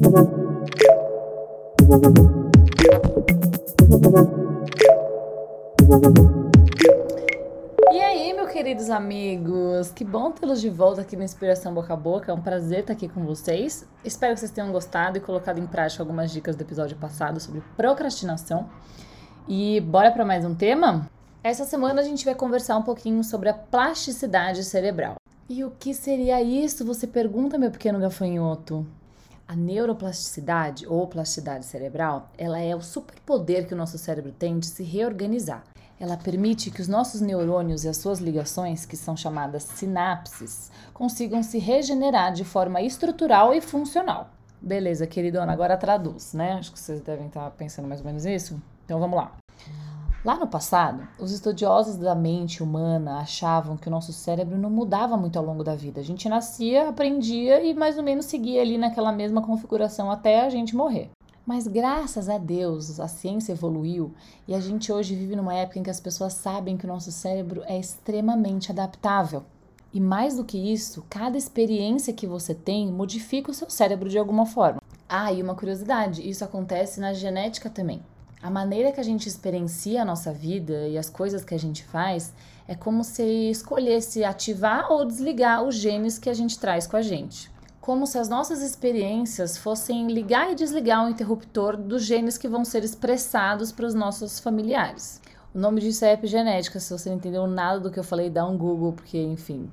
E aí, meus queridos amigos, que bom tê-los de volta aqui no Inspiração Boca a Boca. É um prazer estar aqui com vocês. Espero que vocês tenham gostado e colocado em prática algumas dicas do episódio passado sobre procrastinação. E bora para mais um tema? Essa semana a gente vai conversar um pouquinho sobre a plasticidade cerebral. E o que seria isso? Você pergunta, meu pequeno gafanhoto. A neuroplasticidade ou plasticidade cerebral, ela é o superpoder que o nosso cérebro tem de se reorganizar. Ela permite que os nossos neurônios e as suas ligações, que são chamadas sinapses, consigam se regenerar de forma estrutural e funcional. Beleza, queridona, agora traduz, né? Acho que vocês devem estar pensando mais ou menos isso. Então vamos lá. Lá no passado, os estudiosos da mente humana achavam que o nosso cérebro não mudava muito ao longo da vida. A gente nascia, aprendia e mais ou menos seguia ali naquela mesma configuração até a gente morrer. Mas graças a Deus, a ciência evoluiu e a gente hoje vive numa época em que as pessoas sabem que o nosso cérebro é extremamente adaptável. E mais do que isso, cada experiência que você tem modifica o seu cérebro de alguma forma. Ah, e uma curiosidade: isso acontece na genética também. A maneira que a gente experiencia a nossa vida e as coisas que a gente faz é como se escolhesse ativar ou desligar os genes que a gente traz com a gente. Como se as nossas experiências fossem ligar e desligar o interruptor dos genes que vão ser expressados para os nossos familiares. O nome disso é epigenética. Se você não entendeu nada do que eu falei, dá um Google, porque, enfim,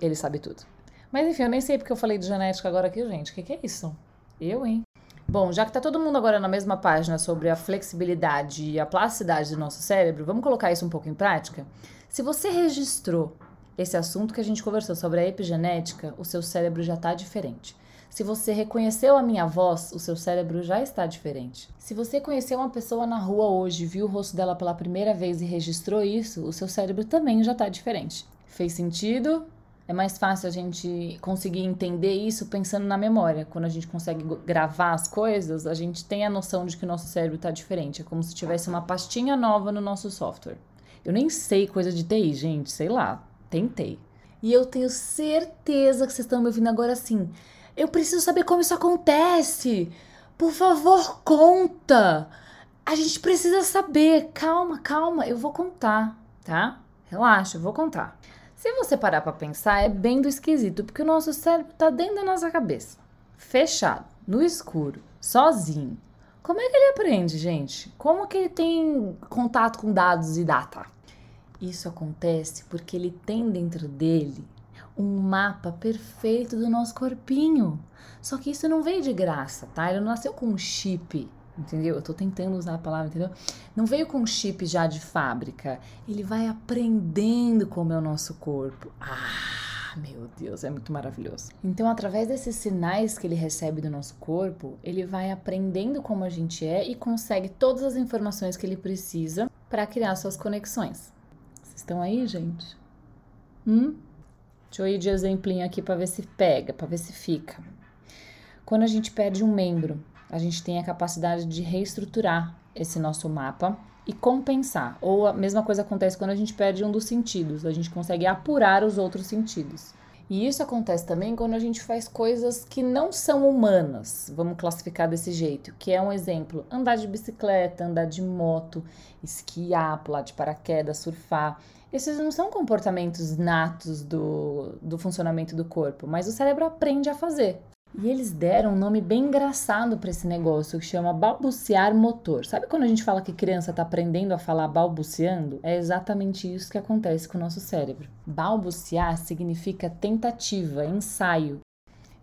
ele sabe tudo. Mas enfim, eu nem sei porque eu falei de genética agora aqui, gente. O que, que é isso? Eu, hein? Bom, já que está todo mundo agora na mesma página sobre a flexibilidade e a plasticidade do nosso cérebro, vamos colocar isso um pouco em prática? Se você registrou esse assunto que a gente conversou sobre a epigenética, o seu cérebro já está diferente. Se você reconheceu a minha voz, o seu cérebro já está diferente. Se você conheceu uma pessoa na rua hoje, viu o rosto dela pela primeira vez e registrou isso, o seu cérebro também já está diferente. Fez sentido? É mais fácil a gente conseguir entender isso pensando na memória. Quando a gente consegue gravar as coisas, a gente tem a noção de que o nosso cérebro está diferente. É como se tivesse uma pastinha nova no nosso software. Eu nem sei coisa de TI, gente, sei lá, tentei. E eu tenho certeza que vocês estão me ouvindo agora assim. Eu preciso saber como isso acontece. Por favor, conta. A gente precisa saber. Calma, calma, eu vou contar, tá? Relaxa, eu vou contar. Se você parar para pensar, é bem do esquisito, porque o nosso cérebro está dentro da nossa cabeça, fechado, no escuro, sozinho. Como é que ele aprende, gente? Como que ele tem contato com dados e data? Isso acontece porque ele tem dentro dele um mapa perfeito do nosso corpinho. Só que isso não veio de graça, tá? Ele não nasceu com um chip entendeu? Eu tô tentando usar a palavra, entendeu? Não veio com chip já de fábrica. Ele vai aprendendo como é o nosso corpo. Ah, meu Deus, é muito maravilhoso. Então, através desses sinais que ele recebe do nosso corpo, ele vai aprendendo como a gente é e consegue todas as informações que ele precisa para criar suas conexões. Vocês estão aí, gente? Hum? Deixa eu ir de exemplinho aqui para ver se pega, para ver se fica. Quando a gente perde um membro, a gente tem a capacidade de reestruturar esse nosso mapa e compensar. Ou a mesma coisa acontece quando a gente perde um dos sentidos, a gente consegue apurar os outros sentidos. E isso acontece também quando a gente faz coisas que não são humanas, vamos classificar desse jeito, que é um exemplo: andar de bicicleta, andar de moto, esquiar, pular de paraquedas, surfar. Esses não são comportamentos natos do, do funcionamento do corpo, mas o cérebro aprende a fazer. E eles deram um nome bem engraçado para esse negócio que chama balbuciar motor. Sabe quando a gente fala que criança está aprendendo a falar balbuciando? É exatamente isso que acontece com o nosso cérebro. Balbuciar significa tentativa, ensaio.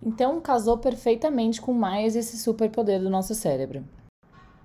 Então casou perfeitamente com mais esse superpoder do nosso cérebro.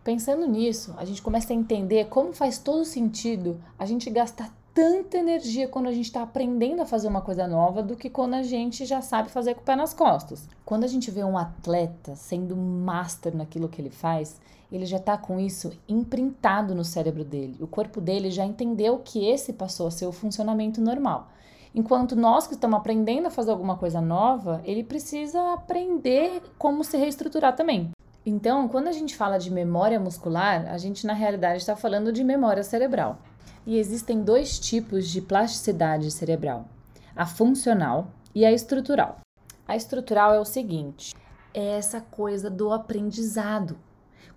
Pensando nisso, a gente começa a entender como faz todo sentido a gente gastar tanta energia quando a gente está aprendendo a fazer uma coisa nova do que quando a gente já sabe fazer com o pé nas costas. Quando a gente vê um atleta sendo master naquilo que ele faz, ele já está com isso imprintado no cérebro dele. O corpo dele já entendeu que esse passou a ser o funcionamento normal. Enquanto nós que estamos aprendendo a fazer alguma coisa nova, ele precisa aprender como se reestruturar também. Então, quando a gente fala de memória muscular, a gente na realidade está falando de memória cerebral. E existem dois tipos de plasticidade cerebral: a funcional e a estrutural. A estrutural é o seguinte: é essa coisa do aprendizado.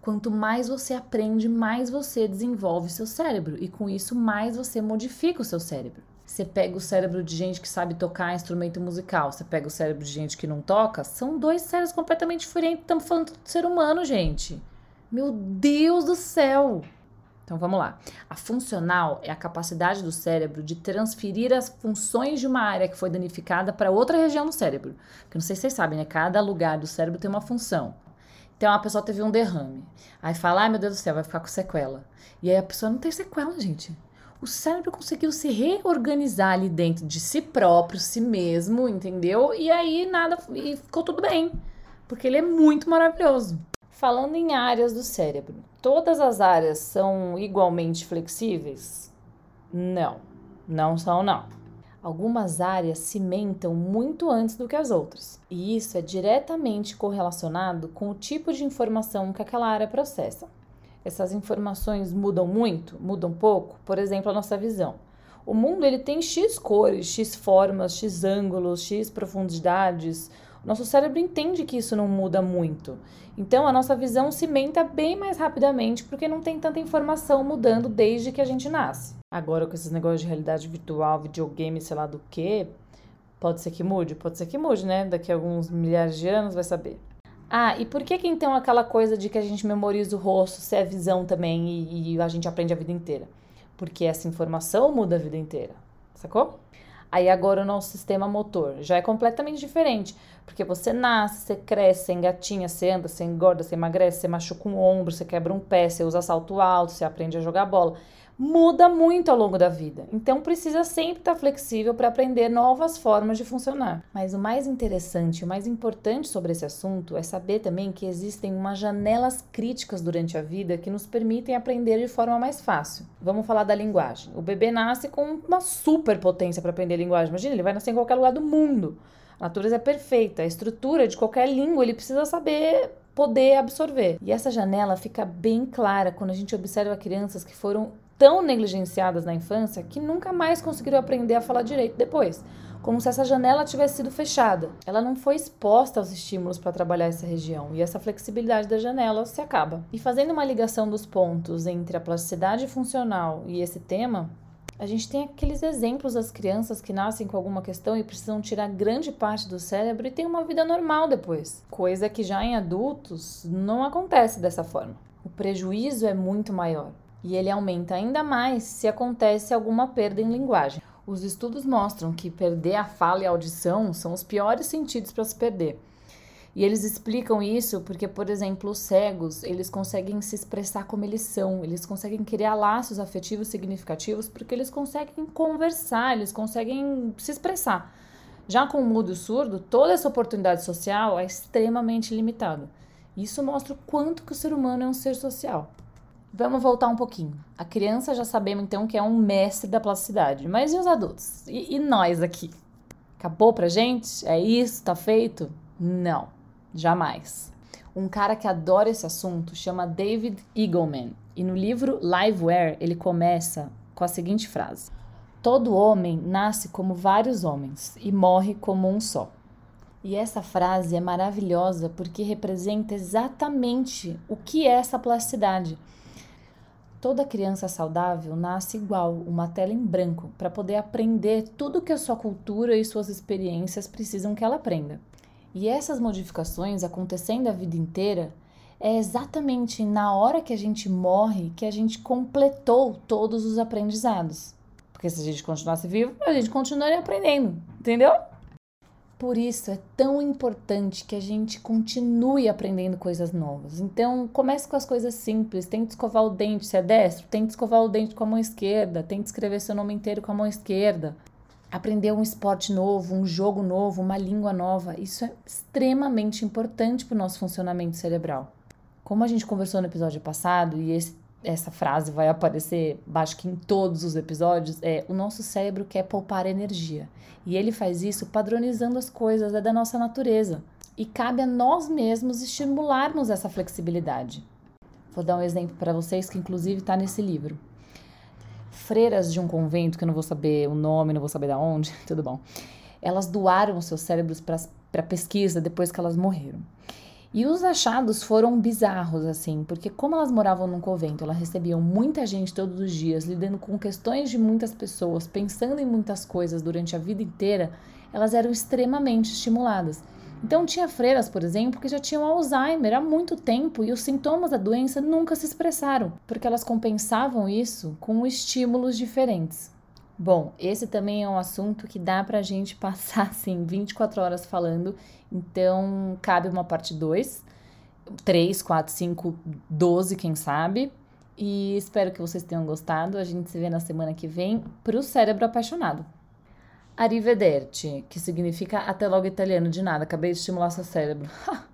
Quanto mais você aprende, mais você desenvolve seu cérebro e com isso mais você modifica o seu cérebro. Você pega o cérebro de gente que sabe tocar instrumento musical, você pega o cérebro de gente que não toca, são dois cérebros completamente diferentes. Estamos falando do ser humano, gente. Meu Deus do céu! Então vamos lá. A funcional é a capacidade do cérebro de transferir as funções de uma área que foi danificada para outra região do cérebro. Porque não sei se vocês sabem, né? Cada lugar do cérebro tem uma função. Então a pessoa teve um derrame. Aí fala, ai meu Deus do céu, vai ficar com sequela. E aí a pessoa não tem sequela, gente. O cérebro conseguiu se reorganizar ali dentro de si próprio, si mesmo, entendeu? E aí nada, e ficou tudo bem. Porque ele é muito maravilhoso. Falando em áreas do cérebro, todas as áreas são igualmente flexíveis? Não, não são não. Algumas áreas cimentam muito antes do que as outras, e isso é diretamente correlacionado com o tipo de informação que aquela área processa. Essas informações mudam muito, mudam pouco, por exemplo, a nossa visão. O mundo ele tem X cores, X formas, X ângulos, X profundidades, nosso cérebro entende que isso não muda muito. Então a nossa visão cimenta bem mais rapidamente porque não tem tanta informação mudando desde que a gente nasce. Agora com esses negócios de realidade virtual, videogame, sei lá do que, pode ser que mude, pode ser que mude, né? Daqui a alguns milhares de anos vai saber. Ah, e por que que então aquela coisa de que a gente memoriza o rosto se é visão também e, e a gente aprende a vida inteira? Porque essa informação muda a vida inteira, sacou? Aí agora o nosso sistema motor já é completamente diferente, porque você nasce, você cresce, você engatinha, você anda, você engorda, você emagrece, você machuca um ombro, você quebra um pé, você usa salto alto, você aprende a jogar bola muda muito ao longo da vida. Então precisa sempre estar flexível para aprender novas formas de funcionar. Mas o mais interessante, o mais importante sobre esse assunto é saber também que existem umas janelas críticas durante a vida que nos permitem aprender de forma mais fácil. Vamos falar da linguagem. O bebê nasce com uma super potência para aprender linguagem. Imagina, ele vai nascer em qualquer lugar do mundo. A natureza é perfeita, a estrutura de qualquer língua ele precisa saber poder absorver. E essa janela fica bem clara quando a gente observa crianças que foram tão negligenciadas na infância que nunca mais conseguiram aprender a falar direito depois, como se essa janela tivesse sido fechada. Ela não foi exposta aos estímulos para trabalhar essa região e essa flexibilidade da janela se acaba. E fazendo uma ligação dos pontos entre a plasticidade funcional e esse tema, a gente tem aqueles exemplos das crianças que nascem com alguma questão e precisam tirar grande parte do cérebro e têm uma vida normal depois, coisa que já em adultos não acontece dessa forma. O prejuízo é muito maior e ele aumenta ainda mais se acontece alguma perda em linguagem. Os estudos mostram que perder a fala e a audição são os piores sentidos para se perder. E eles explicam isso porque, por exemplo, os cegos, eles conseguem se expressar como eles são, eles conseguem criar laços afetivos significativos porque eles conseguem conversar, eles conseguem se expressar. Já com o mudo surdo, toda essa oportunidade social é extremamente limitada. Isso mostra o quanto que o ser humano é um ser social. Vamos voltar um pouquinho. A criança já sabemos então que é um mestre da plasticidade, mas e os adultos? E, e nós aqui? Acabou pra gente? É isso? Tá feito? Não, jamais. Um cara que adora esse assunto chama David Eagleman e no livro Liveware ele começa com a seguinte frase: Todo homem nasce como vários homens e morre como um só. E essa frase é maravilhosa porque representa exatamente o que é essa plasticidade Toda criança saudável nasce igual, uma tela em branco, para poder aprender tudo que a sua cultura e suas experiências precisam que ela aprenda. E essas modificações acontecendo a vida inteira é exatamente na hora que a gente morre que a gente completou todos os aprendizados. Porque se a gente continuasse vivo, a gente continuaria aprendendo, entendeu? Por isso é tão importante que a gente continue aprendendo coisas novas. Então, comece com as coisas simples. Tente escovar o dente, se é destro, tente escovar o dente com a mão esquerda, tente escrever seu nome inteiro com a mão esquerda. Aprender um esporte novo, um jogo novo, uma língua nova, isso é extremamente importante para o nosso funcionamento cerebral. Como a gente conversou no episódio passado, e esse essa frase vai aparecer, acho que em todos os episódios, é o nosso cérebro quer poupar energia. E ele faz isso padronizando as coisas, é da nossa natureza. E cabe a nós mesmos estimularmos essa flexibilidade. Vou dar um exemplo para vocês que inclusive está nesse livro. Freiras de um convento, que eu não vou saber o nome, não vou saber da onde, tudo bom. Elas doaram os seus cérebros para pesquisa depois que elas morreram. E os achados foram bizarros, assim, porque como elas moravam num convento, elas recebiam muita gente todos os dias, lidando com questões de muitas pessoas, pensando em muitas coisas durante a vida inteira, elas eram extremamente estimuladas. Então tinha freiras, por exemplo, que já tinham Alzheimer há muito tempo e os sintomas da doença nunca se expressaram, porque elas compensavam isso com estímulos diferentes. Bom, esse também é um assunto que dá pra gente passar assim 24 horas falando, então cabe uma parte 2, 3, 4, 5, 12, quem sabe. E espero que vocês tenham gostado. A gente se vê na semana que vem pro cérebro apaixonado. Arrivederci, que significa até logo italiano de nada, acabei de estimular seu cérebro.